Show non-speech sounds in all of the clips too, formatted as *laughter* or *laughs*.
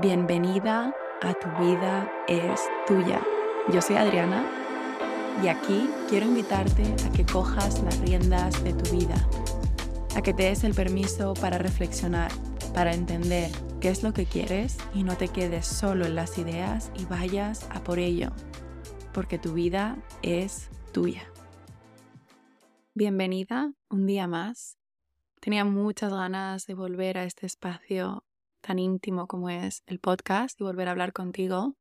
Bienvenida a Tu vida es tuya. Yo soy Adriana y aquí quiero invitarte a que cojas las riendas de tu vida, a que te des el permiso para reflexionar, para entender qué es lo que quieres y no te quedes solo en las ideas y vayas a por ello, porque tu vida es tuya. Bienvenida un día más. Tenía muchas ganas de volver a este espacio tan íntimo como es el podcast y volver a hablar contigo.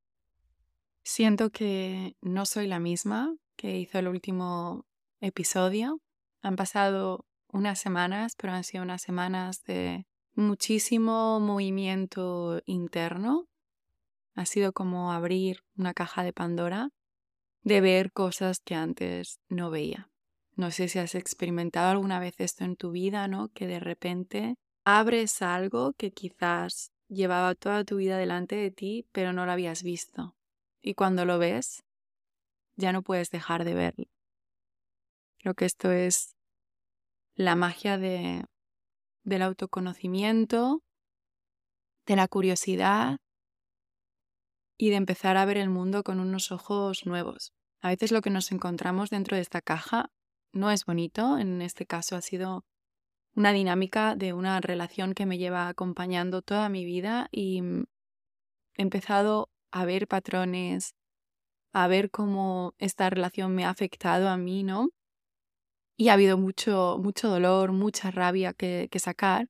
Siento que no soy la misma que hizo el último episodio. Han pasado unas semanas, pero han sido unas semanas de muchísimo movimiento interno. Ha sido como abrir una caja de Pandora, de ver cosas que antes no veía. No sé si has experimentado alguna vez esto en tu vida, ¿no? Que de repente abres algo que quizás llevaba toda tu vida delante de ti, pero no lo habías visto. Y cuando lo ves, ya no puedes dejar de verlo. Creo que esto es la magia de, del autoconocimiento, de la curiosidad y de empezar a ver el mundo con unos ojos nuevos. A veces lo que nos encontramos dentro de esta caja no es bonito, en este caso ha sido una dinámica de una relación que me lleva acompañando toda mi vida y mm, he empezado a ver patrones, a ver cómo esta relación me ha afectado a mí, ¿no? Y ha habido mucho, mucho dolor, mucha rabia que, que sacar.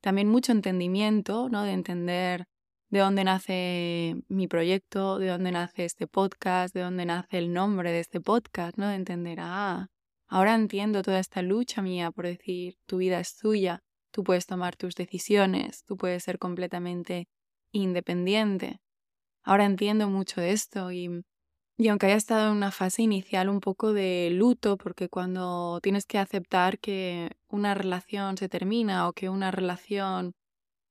También mucho entendimiento, ¿no? De entender de dónde nace mi proyecto, de dónde nace este podcast, de dónde nace el nombre de este podcast, ¿no? De entender, ah, Ahora entiendo toda esta lucha mía por decir, tu vida es tuya, tú puedes tomar tus decisiones, tú puedes ser completamente independiente. Ahora entiendo mucho de esto y, y aunque haya estado en una fase inicial un poco de luto, porque cuando tienes que aceptar que una relación se termina o que una relación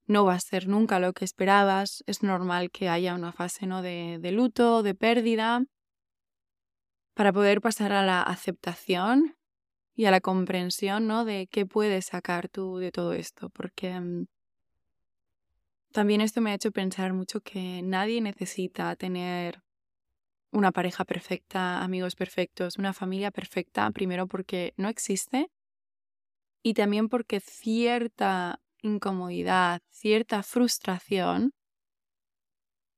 no va a ser nunca lo que esperabas, es normal que haya una fase ¿no? de, de luto, de pérdida, para poder pasar a la aceptación y a la comprensión, ¿no? De qué puedes sacar tú de todo esto, porque mm, también esto me ha hecho pensar mucho que nadie necesita tener una pareja perfecta, amigos perfectos, una familia perfecta, primero porque no existe y también porque cierta incomodidad, cierta frustración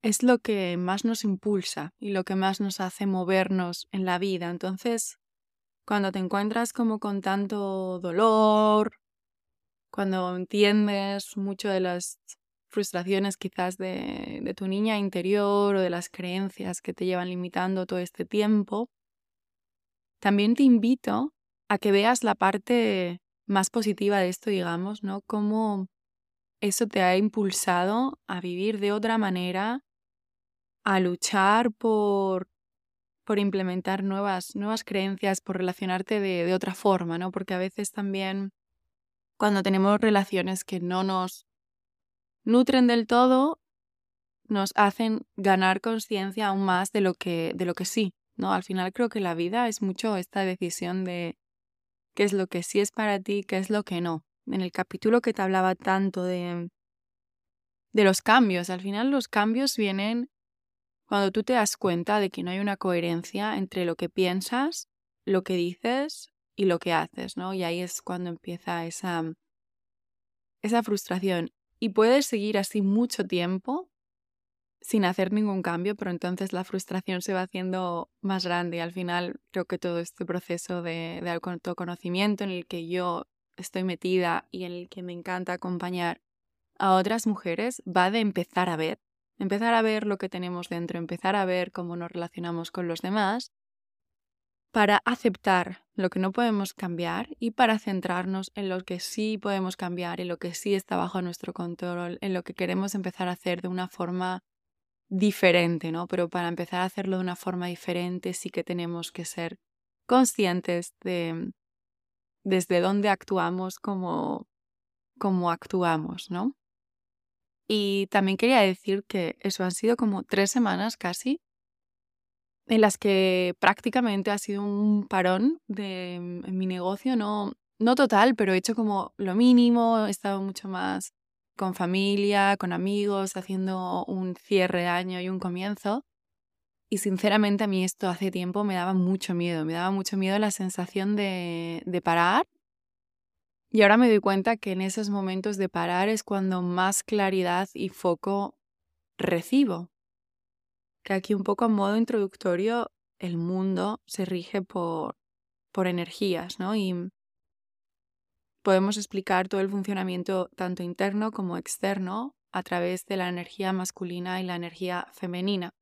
es lo que más nos impulsa y lo que más nos hace movernos en la vida. Entonces, cuando te encuentras como con tanto dolor, cuando entiendes mucho de las frustraciones quizás de, de, tu niña interior o de las creencias que te llevan limitando todo este tiempo, también te invito a que veas la parte más positiva de esto, digamos, ¿no? Cómo eso te ha impulsado a vivir de otra manera, a luchar por, por implementar nuevas, nuevas creencias, por relacionarte de, otra forma, ¿no? Porque a veces también cuando tenemos relaciones que no nos nutren del todo, nos hacen ganar conciencia aún más de lo que, de lo que sí, ¿no? Al final creo que la vida es mucho esta decisión de qué es lo que sí es para ti, qué es lo que no. En el capítulo que te hablaba tanto de, de los cambios, al final los cambios vienen cuando tú te das cuenta de que no hay una coherencia entre lo que piensas, lo que dices y lo que haces, ¿no? Y ahí es cuando empieza esa, esa frustración. Y puedes seguir así mucho tiempo sin hacer ningún cambio, pero entonces la frustración se va haciendo más grande y al final creo que todo este proceso de, de autoconocimiento en el que yo estoy metida y en el que me encanta acompañar a otras mujeres va de empezar a ver empezar a ver lo que tenemos dentro, empezar a ver cómo nos relacionamos con los demás, para aceptar lo que no podemos cambiar y para centrarnos en lo que sí podemos cambiar, en lo que sí está bajo nuestro control, en lo que queremos empezar a hacer de una forma diferente, ¿no? Pero para empezar a hacerlo de una forma diferente sí que tenemos que ser conscientes de desde dónde actuamos como, actuamos, ¿no? Y también quería decir que eso han sido como tres semanas casi en las que prácticamente ha sido un parón de en mi negocio, no, no total, pero he hecho como lo mínimo, he estado mucho más con familia, con amigos, haciendo un cierre de año y un comienzo. Y sinceramente a mí esto hace tiempo me daba mucho miedo, me daba mucho miedo la sensación de, de parar. Y ahora me doy cuenta que en esos momentos de parar es cuando más claridad y foco recibo. Que aquí un poco a modo introductorio, el mundo se rige por, por energías, ¿no? Y podemos explicar todo el funcionamiento tanto interno como externo a través de la energía masculina y la energía femenina.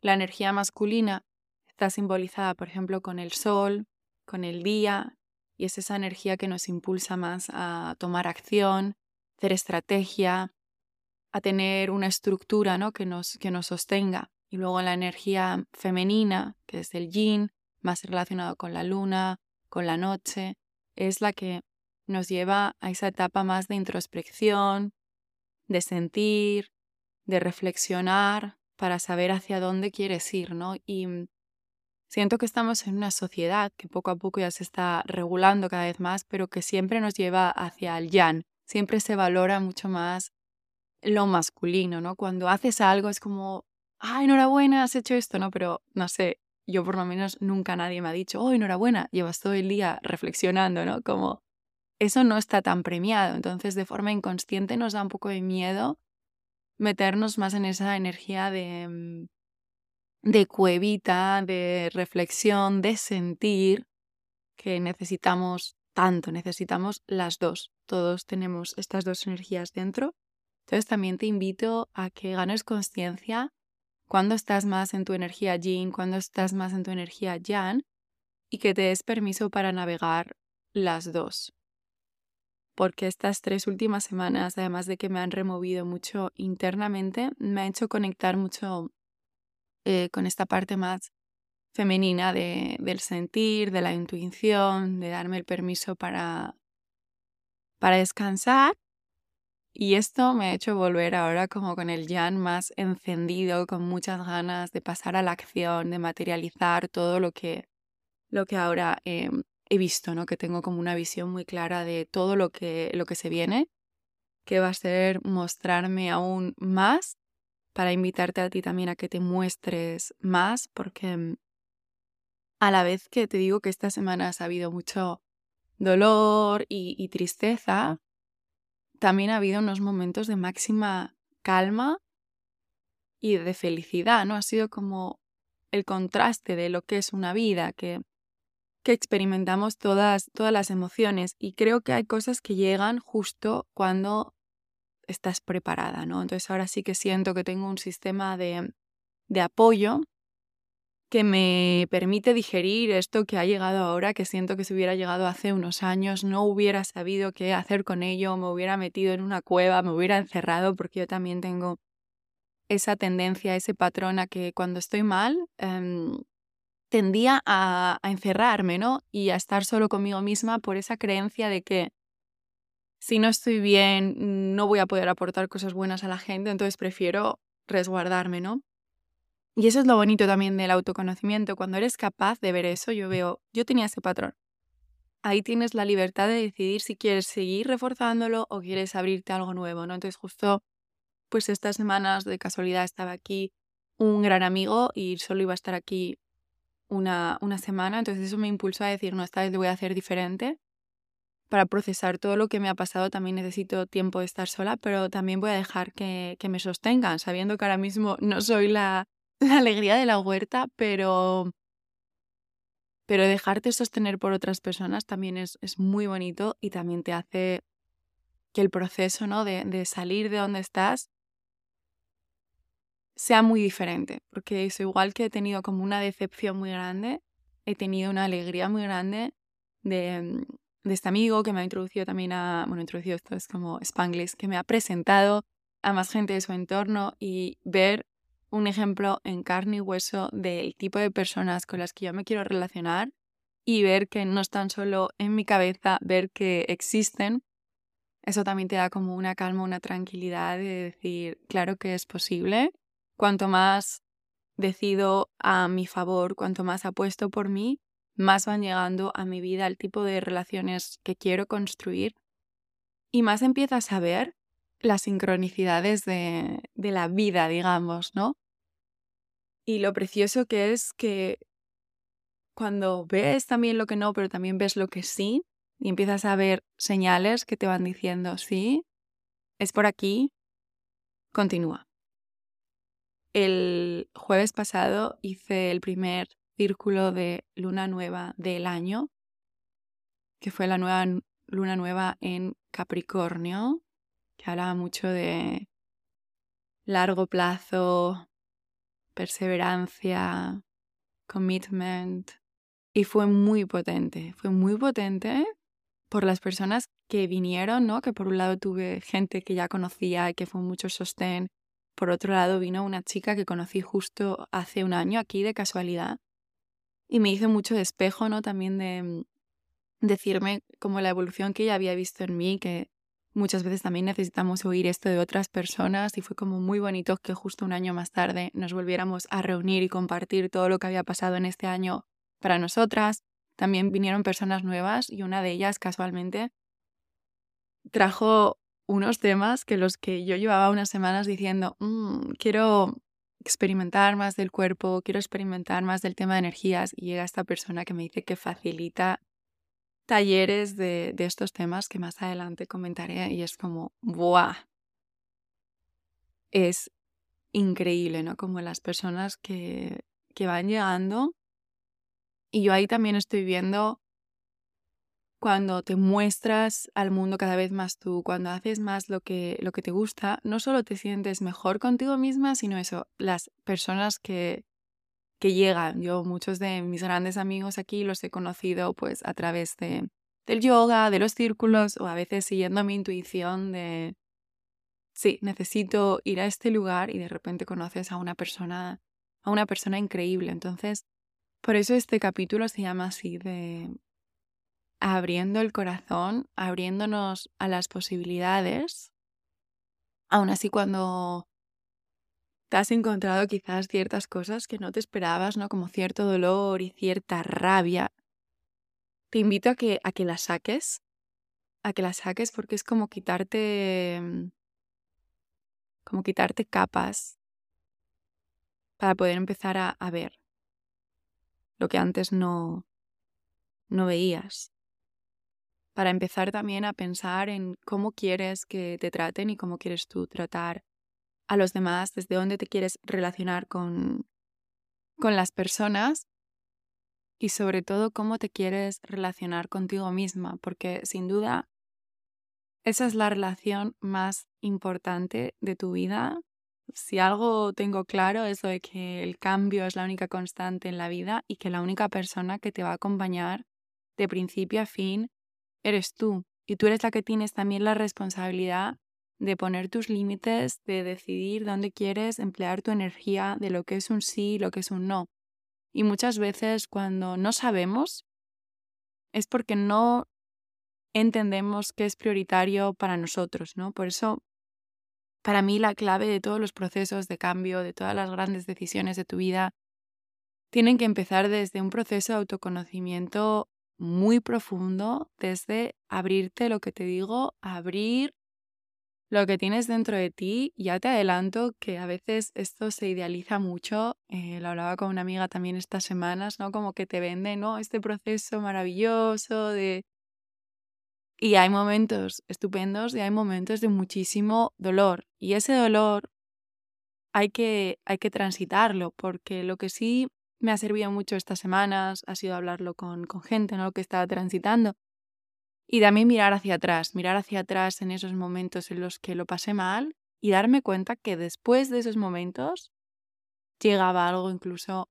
La energía masculina está simbolizada, por ejemplo, con el sol, con el día, y es esa energía que nos impulsa más a tomar acción, hacer estrategia, a tener una estructura ¿no? que, nos, que nos sostenga. Y luego la energía femenina, que es el yin, más relacionado con la luna, con la noche, es la que nos lleva a esa etapa más de introspección, de sentir, de reflexionar, para saber hacia dónde quieres ir, ¿no? Siento que estamos en una sociedad que poco a poco ya se está regulando cada vez más, pero que siempre nos lleva hacia el yan. Siempre se valora mucho más lo masculino, ¿no? Cuando haces algo es como, ay, enhorabuena, has hecho esto, ¿no? Pero no sé, yo por lo menos nunca nadie me ha dicho, oh, enhorabuena, llevas todo el día reflexionando, ¿no? Como eso no está tan premiado. Entonces, de forma inconsciente nos da un poco de miedo meternos más en esa energía de, mm, de cuevita, de reflexión, de sentir que necesitamos tanto, necesitamos las dos. Todos tenemos estas dos energías dentro. Entonces también te invito a que ganes conciencia cuando estás más en tu energía yin, cuando estás más en tu energía yang y que te des permiso para navegar las dos porque estas tres últimas semanas, además de que me han removido mucho internamente, me ha hecho conectar mucho eh, con esta parte más femenina de, del sentir, de la intuición, de darme el permiso para, para descansar. Y esto me ha hecho volver ahora como con el Jan más encendido, con muchas ganas de pasar a la acción, de materializar todo lo que, lo que ahora em, he visto, ¿no? Que tengo como una visión muy clara de todo lo que, lo que se viene, que va a ser mostrarme aún más para invitarte a ti también a que te muestres más, porque mm, a la vez que te digo que esta semana ha habido mucho dolor y, y tristeza, también ha habido unos momentos de máxima calma y de felicidad, ¿no? Ha sido como el contraste de lo que es una vida, que que experimentamos todas, todas las emociones y creo que hay cosas que llegan justo cuando estás preparada, ¿no? Entonces ahora sí que siento que tengo un sistema de, de apoyo que me permite digerir esto que ha llegado ahora, que siento que si hubiera llegado hace unos años no hubiera sabido qué hacer con ello, me hubiera metido en una cueva, me hubiera encerrado, porque yo también tengo esa tendencia, ese patrón a que cuando estoy mal, em, tendía a, encerrarme, ¿no? Y a estar solo conmigo misma por esa creencia de que si no estoy bien, no voy a poder aportar cosas buenas a la gente, entonces prefiero resguardarme, ¿no? Y eso es lo bonito también del autoconocimiento, cuando eres capaz de ver eso, yo veo, yo tenía ese patrón. Ahí tienes la libertad de decidir si quieres seguir reforzándolo o quieres abrirte algo nuevo, ¿no? Entonces justo, pues estas semanas de casualidad estaba aquí un gran amigo y solo iba a estar aquí una, una semana, entonces eso me impulsó a decir, no, esta vez lo voy a hacer diferente. Para procesar todo lo que me ha pasado también necesito tiempo de estar sola, pero también voy a dejar que, que me sostengan, sabiendo que ahora mismo *laughs* no soy la, la alegría de la huerta, pero, pero dejarte sostener por otras personas también es, es muy bonito y también te hace que el proceso ¿no? de, de salir de donde estás sea muy diferente, porque es igual que he tenido como una decepción muy grande, he tenido una alegría muy grande de, de este amigo que me ha introducido también a, bueno, introducido esto es como Spanglish, que me ha presentado a más gente de su entorno y ver un ejemplo en carne y hueso del tipo de personas con las que yo me quiero relacionar y ver que no están solo en mi cabeza, ver que existen, eso también te da como una calma, una tranquilidad de decir, claro que es posible. Cuanto más decido a mi favor, cuanto más apuesto por mí, más van llegando a mi vida el tipo de relaciones que quiero construir y más empiezas a ver las sincronicidades de, de la vida, digamos, ¿no? Y lo precioso que es que cuando ves también lo que no, pero también ves lo que sí, y empiezas a ver señales que te van diciendo, sí, es por aquí, continúa. El jueves pasado hice el primer círculo de luna nueva del año, que fue la nueva luna nueva en Capricornio, que hablaba mucho de largo plazo, perseverancia, commitment. Y fue muy potente, fue muy potente por las personas que vinieron, ¿no? Que por un lado tuve gente que ya conocía y que fue mucho sostén. Por otro lado vino una chica que conocí justo hace un año aquí de casualidad y me hizo mucho de espejo, ¿no? También de mm, decirme como la evolución que ella había visto en mí, que muchas veces también necesitamos oír esto de otras personas y fue como muy bonito que justo un año más tarde nos volviéramos a reunir y compartir todo lo que había pasado en este año para nosotras. También vinieron personas nuevas y una de ellas casualmente trajo unos temas que los que yo llevaba unas semanas diciendo, mm, quiero experimentar más del cuerpo, quiero experimentar más del tema de energías y llega esta persona que me dice que facilita talleres de, de estos temas que más adelante comentaré y es como, ¡buah! Es increíble, ¿no? Como las personas que, que van llegando y yo ahí también estoy viendo cuando te muestras al mundo cada vez más tú, cuando haces más lo que, lo que te gusta, no solo te sientes mejor contigo misma, sino eso, las personas que, que llegan. Yo muchos de mis grandes amigos aquí los he conocido pues a través de, del yoga, de los círculos o a veces siguiendo mi intuición de, sí, necesito ir a este lugar y de repente conoces a una persona, a una persona increíble. Entonces, por eso este capítulo se llama así de abriendo el corazón, abriéndonos a las posibilidades. Aún así, cuando te has encontrado quizás ciertas cosas que no te esperabas, ¿no? Como cierto dolor y cierta rabia, te invito a que, a que las saques, a que las saques porque es como quitarte, mm, como quitarte capas para poder empezar a, a ver lo que antes no, no veías para empezar también a pensar en cómo quieres que te traten y cómo quieres tú tratar a los demás, desde dónde te quieres relacionar con, con las personas y sobre todo cómo te quieres relacionar contigo misma, porque sin duda esa es la relación más importante de tu vida. Si algo tengo claro es lo de que el cambio es la única constante en la vida y que la única persona que te va a acompañar de principio a fin eres tú. Y tú eres la que tienes también la responsabilidad de poner tus límites, de decidir dónde quieres emplear tu energía, de lo que es un sí y lo que es un no. Y muchas veces cuando no sabemos es porque no entendemos qué es prioritario para nosotros, ¿no? Por eso, para mí la clave de todos los procesos de cambio, de todas las grandes decisiones de tu vida, tienen que empezar desde un proceso de autoconocimiento muy profundo desde abrirte lo que te digo, abrir lo que tienes dentro de ti. Ya te adelanto que a veces esto se idealiza mucho. Eh, lo hablaba con una amiga también estas semanas, ¿no? Como que te vende, ¿no? Este proceso maravilloso de... Y hay momentos estupendos y hay momentos de muchísimo dolor. Y ese dolor hay que, hay que transitarlo, porque lo que sí me ha servido mucho estas semanas, ha sido hablarlo con, con gente, ¿no? Que estaba transitando. Y también mirar hacia atrás, mirar hacia atrás en esos momentos en los que lo pasé mal y darme cuenta que después de esos momentos llegaba algo incluso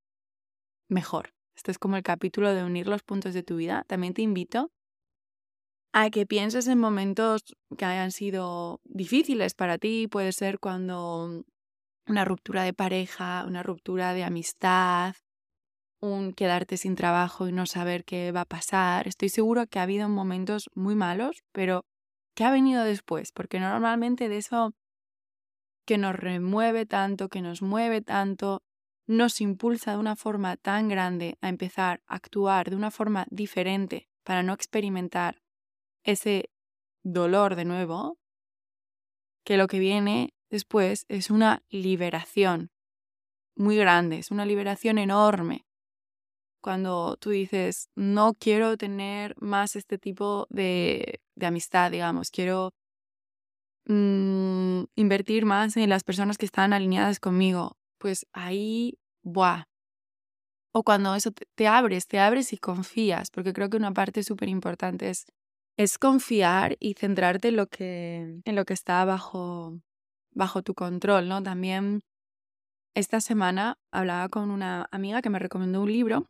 mejor. Este es como el capítulo de unir los puntos de tu vida. También te invito a que pienses en momentos que hayan sido difíciles para ti. Puede ser cuando una ruptura de pareja, una ruptura de amistad, un quedarte sin trabajo y no saber qué va a pasar. Estoy seguro que ha habido momentos muy malos, pero ¿qué ha venido después? Porque normalmente de eso que nos remueve tanto, que nos mueve tanto, nos impulsa de una forma tan grande a empezar a actuar de una forma diferente para no experimentar ese dolor de nuevo, que lo que viene después es una liberación muy grande, es una liberación enorme. Cuando tú dices, no quiero tener más este tipo de, de amistad, digamos, quiero mm, invertir más en las personas que están alineadas conmigo, pues ahí, ¡buah! O cuando eso te, abres, te abres y confías, porque creo que una parte súper importante es, es confiar y centrarte en lo que, en lo que está bajo, bajo tu control, ¿no? También esta semana hablaba con una amiga que me recomendó un libro,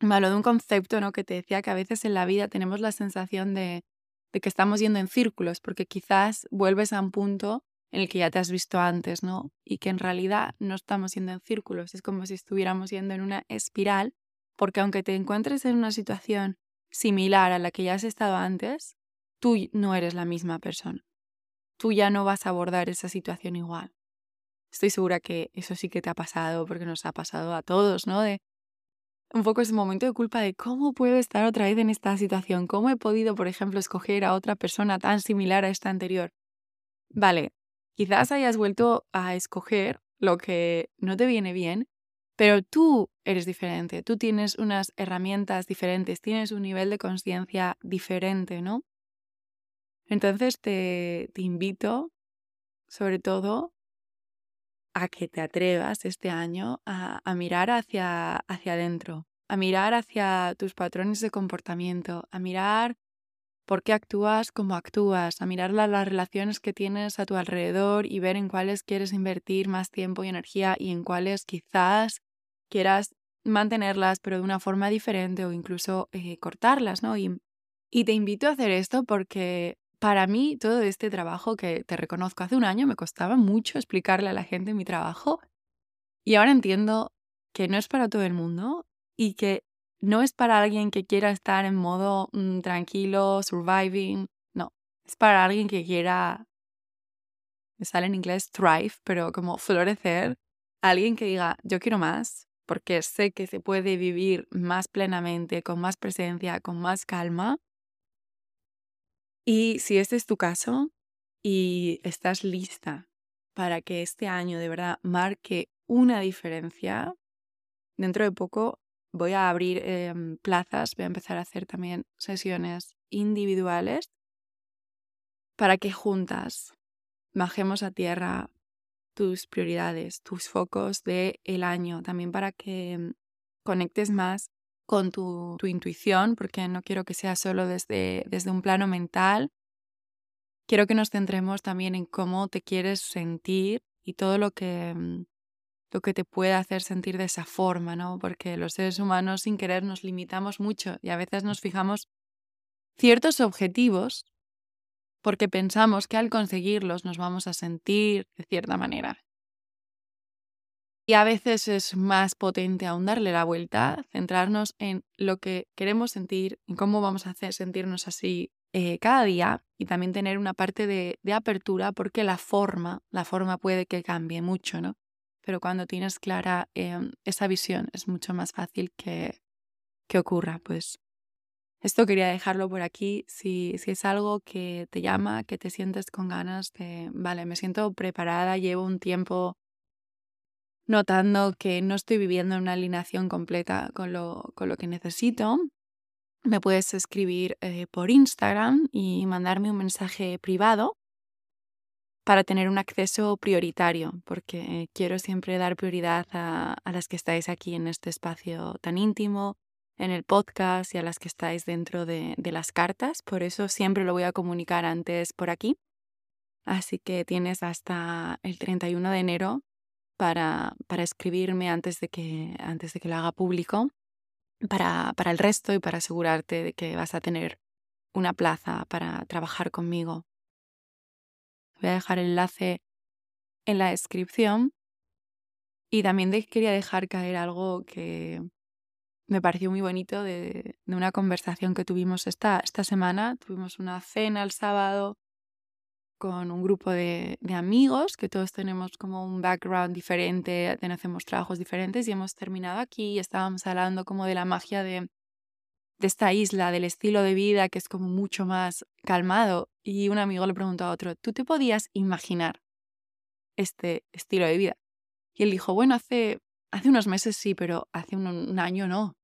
me habló de un concepto, ¿no? Que te decía que a veces en la vida tenemos la sensación de, de que estamos yendo en círculos, porque quizás vuelves a un punto en el que ya te has visto antes, ¿no? Y que en realidad no estamos yendo en círculos, es como si estuviéramos yendo en una espiral, porque aunque te encuentres en una situación similar a la que ya has estado antes, tú no eres la misma persona. Tú ya no vas a abordar esa situación igual. Estoy segura que eso sí que te ha pasado, porque nos ha pasado a todos, ¿no? De un poco ese momento de culpa de cómo puedo estar otra vez en esta situación, cómo he podido, por ejemplo, escoger a otra persona tan similar a esta anterior. Vale, quizás hayas vuelto a escoger lo que no te viene bien, pero tú eres diferente, tú tienes unas herramientas diferentes, tienes un nivel de conciencia diferente, ¿no? Entonces te, te invito, sobre todo, a que te atrevas este año a, mirar hacia, hacia adentro, a mirar hacia tus patrones de comportamiento, a mirar por qué actúas como actúas, a mirar las relaciones que tienes a tu alrededor y ver en cuáles quieres invertir más tiempo y energía y en cuáles quizás quieras mantenerlas pero de una forma diferente o incluso eh, cortarlas, ¿no? Y, y te invito a hacer esto porque para mí todo este trabajo que te reconozco hace un año me costaba mucho explicarle a la gente mi trabajo y ahora entiendo que no es para todo el mundo y que no es para alguien que quiera estar en modo mm, tranquilo, surviving, no, es para alguien que quiera, me sale en inglés thrive, pero como florecer, alguien que diga yo quiero más porque sé que se puede vivir más plenamente, con más presencia, con más calma y si este es tu caso y estás lista para que este año de verdad marque una diferencia, dentro de poco voy a abrir em, plazas, voy a empezar a hacer también sesiones individuales para que juntas bajemos a tierra tus prioridades, tus focos del el año, también para que em, conectes más con tu, intuición, porque no quiero que sea solo desde, desde un plano mental. Quiero que nos centremos también en cómo te quieres sentir y todo lo que, mm, lo que te puede hacer sentir de esa forma, ¿no? Porque los seres humanos sin querer nos limitamos mucho y a veces nos fijamos ciertos objetivos porque pensamos que al conseguirlos nos vamos a sentir de cierta manera. Y a veces es más potente aún darle la vuelta, centrarnos en lo que queremos sentir, en cómo vamos a hacer sentirnos así eh, cada día y también tener una parte de, apertura porque la forma, la forma puede que cambie mucho, ¿no? Pero cuando tienes clara em, esa visión es mucho más fácil que, que ocurra, pues. Esto quería dejarlo por aquí. Si, si es algo que te llama, que te sientes con ganas de, vale, me siento preparada, llevo un tiempo notando que no estoy viviendo en una alineación completa con lo, con lo que necesito, me puedes escribir eh, por Instagram y mandarme un mensaje privado para tener un acceso prioritario, porque quiero siempre dar prioridad a, las que estáis aquí en este espacio tan íntimo, en el podcast y a las que estáis dentro de, de las cartas. Por eso siempre lo voy a comunicar antes por aquí. Así que tienes hasta el 31 de enero para, para escribirme antes de, que, antes de que lo haga público, para, para el resto y para asegurarte de que vas a tener una plaza para trabajar conmigo. Voy a dejar el enlace en la descripción y también quería dejar caer algo que me pareció muy bonito de, de una conversación que tuvimos esta, esta semana. Tuvimos una cena el sábado con un grupo de, amigos que todos tenemos como un background diferente, hacemos trabajos diferentes y hemos terminado aquí y estábamos hablando como de la magia de, de esta isla, del estilo de vida que es como mucho más calmado. Y un amigo le preguntó a otro, ¿tú te podías imaginar este estilo de vida? Y él dijo, bueno, hace, hace unos meses sí, pero hace un, un año no.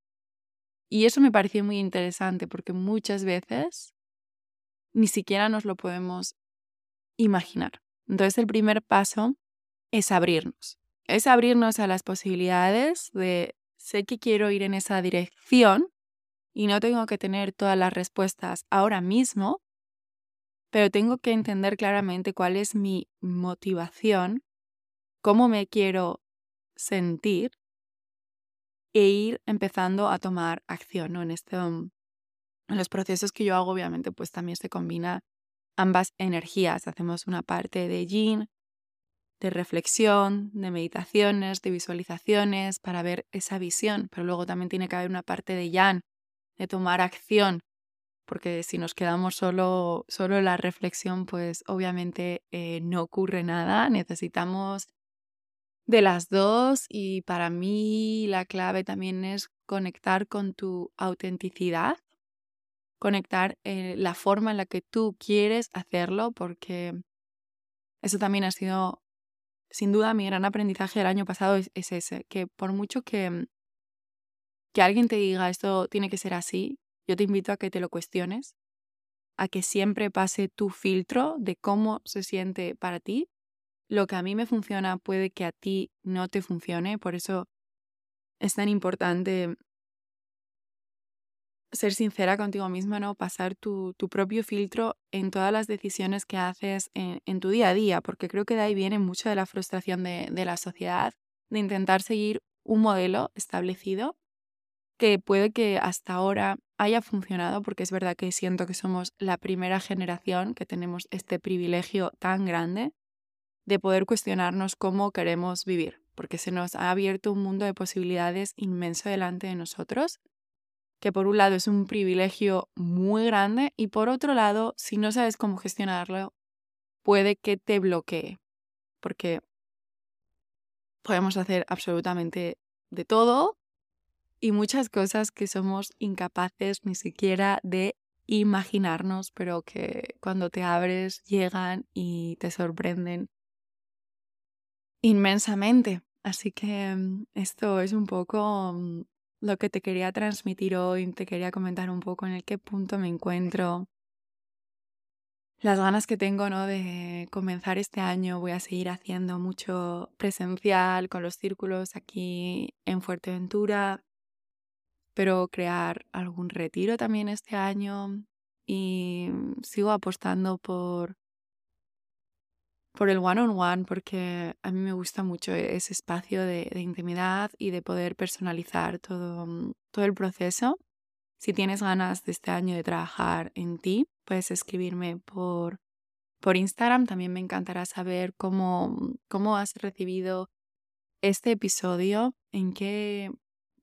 Y eso me pareció muy interesante porque muchas veces ni siquiera nos lo podemos imaginar. Entonces el primer paso es abrirnos. Es abrirnos a las posibilidades de sé que quiero ir en esa dirección y no tengo que tener todas las respuestas ahora mismo, pero tengo que entender claramente cuál es mi motivación, cómo me quiero sentir e ir empezando a tomar acción en, este, en los procesos que yo hago obviamente pues también se combina ambas energías hacemos una parte de yin de reflexión de meditaciones de visualizaciones para ver esa visión pero luego también tiene que haber una parte de yang de tomar acción, porque si nos quedamos solo, solo en la reflexión, pues obviamente eh, no ocurre nada, necesitamos de las dos y para mí la clave también es conectar con tu autenticidad, conectar eh, la forma en la que tú quieres hacerlo, porque eso también ha sido, sin duda, mi gran aprendizaje del año pasado es ese, que por mucho que que alguien te diga esto tiene que ser así, yo te invito a que te lo cuestiones, a que siempre pase tu filtro de cómo se siente para ti. Lo que a mí me funciona puede que a ti no te funcione, por eso es tan importante ser sincera contigo misma, ¿no? Pasar tu, tu propio filtro en todas las decisiones que haces en, en, tu día a día, porque creo que de ahí viene mucho de la frustración de, de la sociedad, de intentar seguir un modelo establecido que puede que hasta ahora haya funcionado, porque es verdad que siento que somos la primera generación que tenemos este privilegio tan grande de poder cuestionarnos cómo queremos vivir, porque se nos ha abierto un mundo de posibilidades inmenso delante de nosotros, que por un lado es un privilegio muy grande y por otro lado, si no sabes cómo gestionarlo, puede que te bloquee, porque podemos hacer absolutamente de todo y muchas cosas que somos incapaces ni siquiera de imaginarnos, pero que cuando te abres llegan y te sorprenden inmensamente. Así que mm, esto es un poco mm, lo que te quería transmitir hoy, te quería comentar un poco en el qué punto me encuentro, las ganas que tengo ¿no? de comenzar este año. Voy a seguir haciendo mucho presencial con los círculos aquí en Fuerteventura pero crear algún retiro también este año y sigo apostando por por el one on one porque a mí me gusta mucho ese espacio de, de intimidad y de poder personalizar todo, mm, todo el proceso. Si tienes ganas de este año de trabajar en ti, puedes escribirme por, por Instagram. También me encantará saber cómo, cómo has recibido este episodio, en qué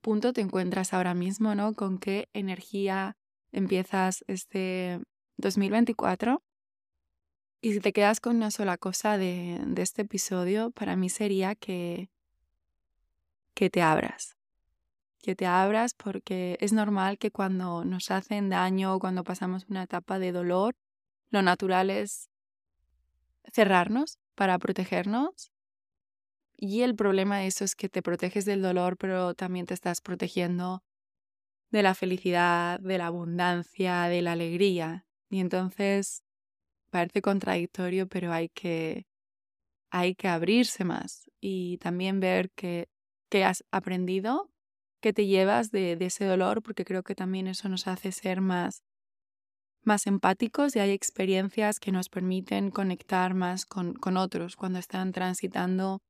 punto te encuentras ahora mismo, ¿no? Con qué energía empiezas este 2024. Y si te quedas con una sola cosa de, este episodio, para mí sería que, que te abras. Que te abras porque es normal que cuando nos hacen daño o cuando pasamos una etapa de dolor, lo natural es cerrarnos para protegernos y el problema de eso es que te proteges del dolor, pero también te estás protegiendo de la felicidad, de la abundancia, de la alegría. Y entonces parece contradictorio, pero hay que, hay que abrirse más y también ver qué has aprendido, qué te llevas de, de, ese dolor, porque creo que también eso nos hace ser más, más empáticos y hay experiencias que nos permiten conectar más con, con otros cuando están transitando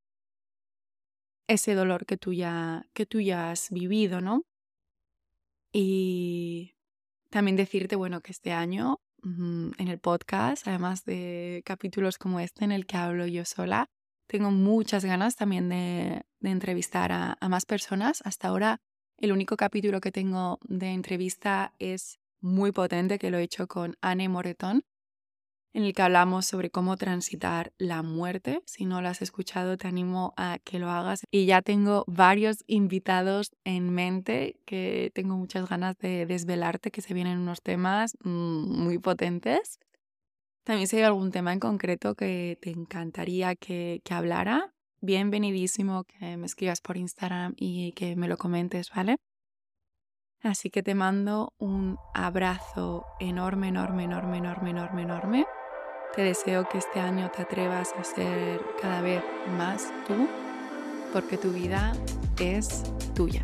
ese dolor que tú ya, que tú ya has vivido, ¿no? Y también decirte, bueno, que este año en el podcast, además de capítulos como este en el que hablo yo sola, tengo muchas ganas también de, entrevistar a, a, más personas. Hasta ahora el único capítulo que tengo de entrevista es muy potente, que lo he hecho con Anne Moretón, en el que hablamos sobre cómo transitar la muerte. Si no lo has escuchado, te animo a que lo hagas. Y ya tengo varios invitados en mente que tengo muchas ganas de desvelarte, que se vienen unos temas mm, muy potentes. También si hay algún tema en concreto que te encantaría que, que hablara, bienvenidísimo que me escribas por Instagram y que me lo comentes, ¿vale? Así que te mando un abrazo enorme, enorme, enorme, enorme, enorme, enorme. Te deseo que este año te atrevas a ser cada vez más tú, porque tu vida es tuya.